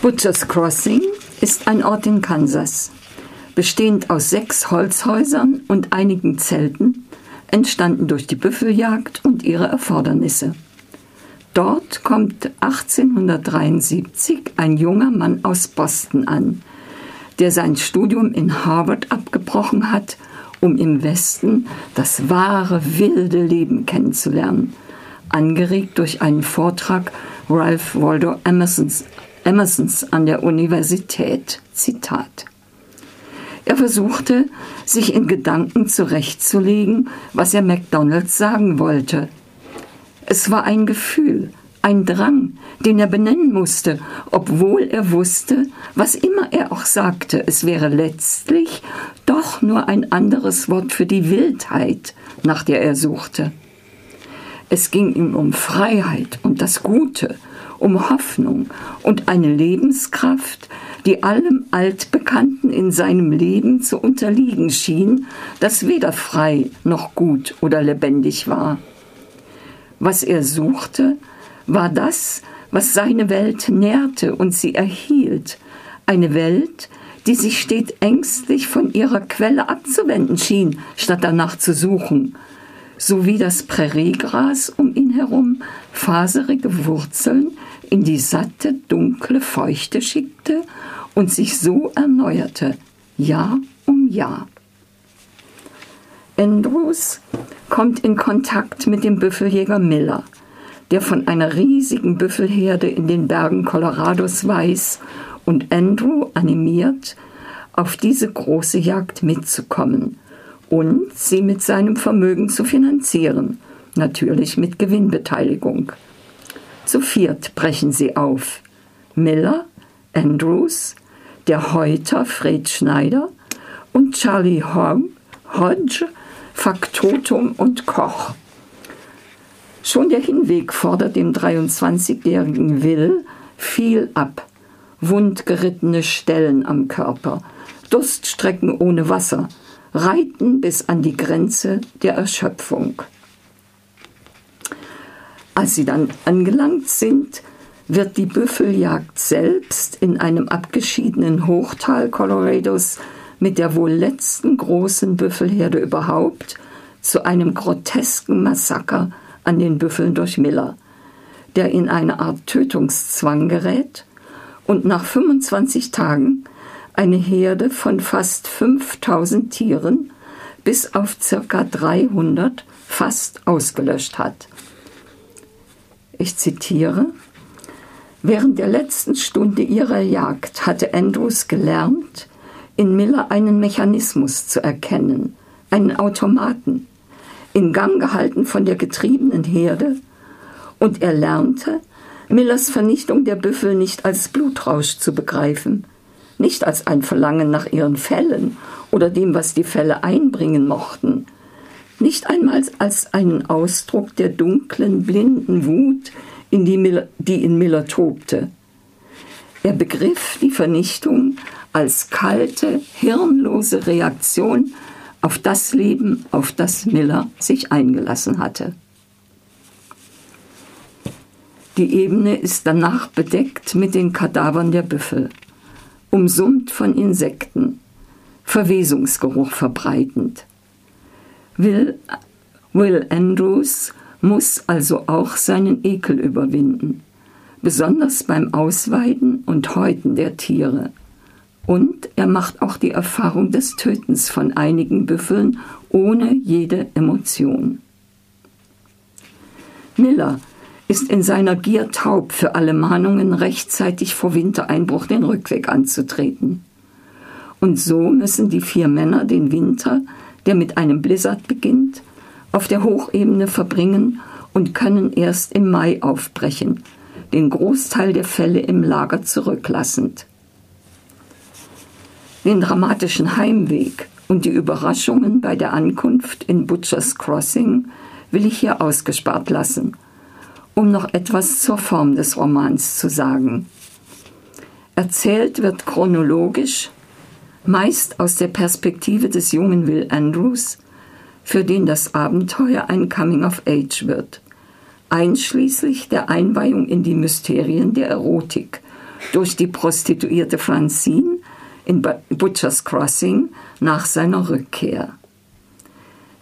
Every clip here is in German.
Butchers Crossing ist ein Ort in Kansas, bestehend aus sechs Holzhäusern und einigen Zelten, entstanden durch die Büffeljagd und ihre Erfordernisse. Dort kommt 1873 ein junger Mann aus Boston an, der sein Studium in Harvard abgebrochen hat, um im Westen das wahre wilde Leben kennenzulernen, angeregt durch einen Vortrag Ralph Waldo Emersons Emersons an der Universität. Zitat. Er versuchte, sich in Gedanken zurechtzulegen, was er McDonalds sagen wollte. Es war ein Gefühl, ein Drang, den er benennen musste, obwohl er wusste, was immer er auch sagte, es wäre letztlich doch nur ein anderes Wort für die Wildheit, nach der er suchte. Es ging ihm um Freiheit und das Gute, um Hoffnung und eine Lebenskraft, die allem Altbekannten in seinem Leben zu unterliegen schien, das weder frei noch gut oder lebendig war. Was er suchte, war das, was seine Welt nährte und sie erhielt, eine Welt, die sich stets ängstlich von ihrer Quelle abzuwenden schien, statt danach zu suchen, so wie das Präriegras um ihn herum faserige Wurzeln in die satte, dunkle Feuchte schickte und sich so erneuerte, Jahr um Jahr. Andrews kommt in Kontakt mit dem Büffeljäger Miller, der von einer riesigen Büffelherde in den Bergen Colorados weiß und Andrew animiert, auf diese große Jagd mitzukommen und sie mit seinem Vermögen zu finanzieren, natürlich mit Gewinnbeteiligung. Zu viert brechen sie auf. Miller, Andrews, der Häuter Fred Schneider und Charlie Hodge, Faktotum und Koch. Schon der Hinweg fordert dem 23-jährigen Will viel ab. Wundgerittene Stellen am Körper, Durststrecken ohne Wasser, Reiten bis an die Grenze der Erschöpfung. Als sie dann angelangt sind, wird die Büffeljagd selbst in einem abgeschiedenen Hochtal Colorados mit der wohl letzten großen Büffelherde überhaupt zu einem grotesken Massaker an den Büffeln durch Miller, der in eine Art Tötungszwang gerät und nach 25 Tagen eine Herde von fast 5000 Tieren bis auf circa 300 fast ausgelöscht hat. Ich zitiere, Während der letzten Stunde ihrer Jagd hatte Andrews gelernt, in Miller einen Mechanismus zu erkennen, einen Automaten, in Gang gehalten von der getriebenen Herde, und er lernte, Millers Vernichtung der Büffel nicht als Blutrausch zu begreifen, nicht als ein Verlangen nach ihren Fällen oder dem, was die Fälle einbringen mochten, nicht einmal als einen Ausdruck der dunklen, blinden Wut, in die, Miller, die in Miller tobte. Er begriff die Vernichtung als kalte, hirnlose Reaktion auf das Leben, auf das Miller sich eingelassen hatte. Die Ebene ist danach bedeckt mit den Kadavern der Büffel, umsummt von Insekten, Verwesungsgeruch verbreitend. Will, Will Andrews muss also auch seinen Ekel überwinden, besonders beim Ausweiden und Häuten der Tiere. Und er macht auch die Erfahrung des Tötens von einigen Büffeln ohne jede Emotion. Miller ist in seiner Gier taub für alle Mahnungen, rechtzeitig vor Wintereinbruch den Rückweg anzutreten. Und so müssen die vier Männer den Winter, der mit einem Blizzard beginnt, auf der Hochebene verbringen und können erst im Mai aufbrechen, den Großteil der Fälle im Lager zurücklassend. Den dramatischen Heimweg und die Überraschungen bei der Ankunft in Butchers Crossing will ich hier ausgespart lassen, um noch etwas zur Form des Romans zu sagen. Erzählt wird chronologisch, meist aus der Perspektive des jungen Will Andrews, für den das Abenteuer ein Coming of Age wird, einschließlich der Einweihung in die Mysterien der Erotik durch die Prostituierte Francine in Butcher's Crossing nach seiner Rückkehr.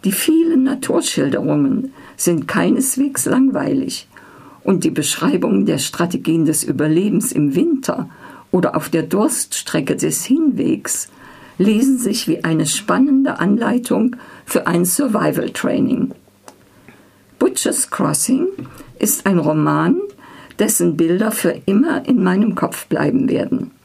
Die vielen Naturschilderungen sind keineswegs langweilig und die Beschreibungen der Strategien des Überlebens im Winter oder auf der Durststrecke des Hinwegs lesen sich wie eine spannende Anleitung für ein Survival Training. Butcher's Crossing ist ein Roman, dessen Bilder für immer in meinem Kopf bleiben werden.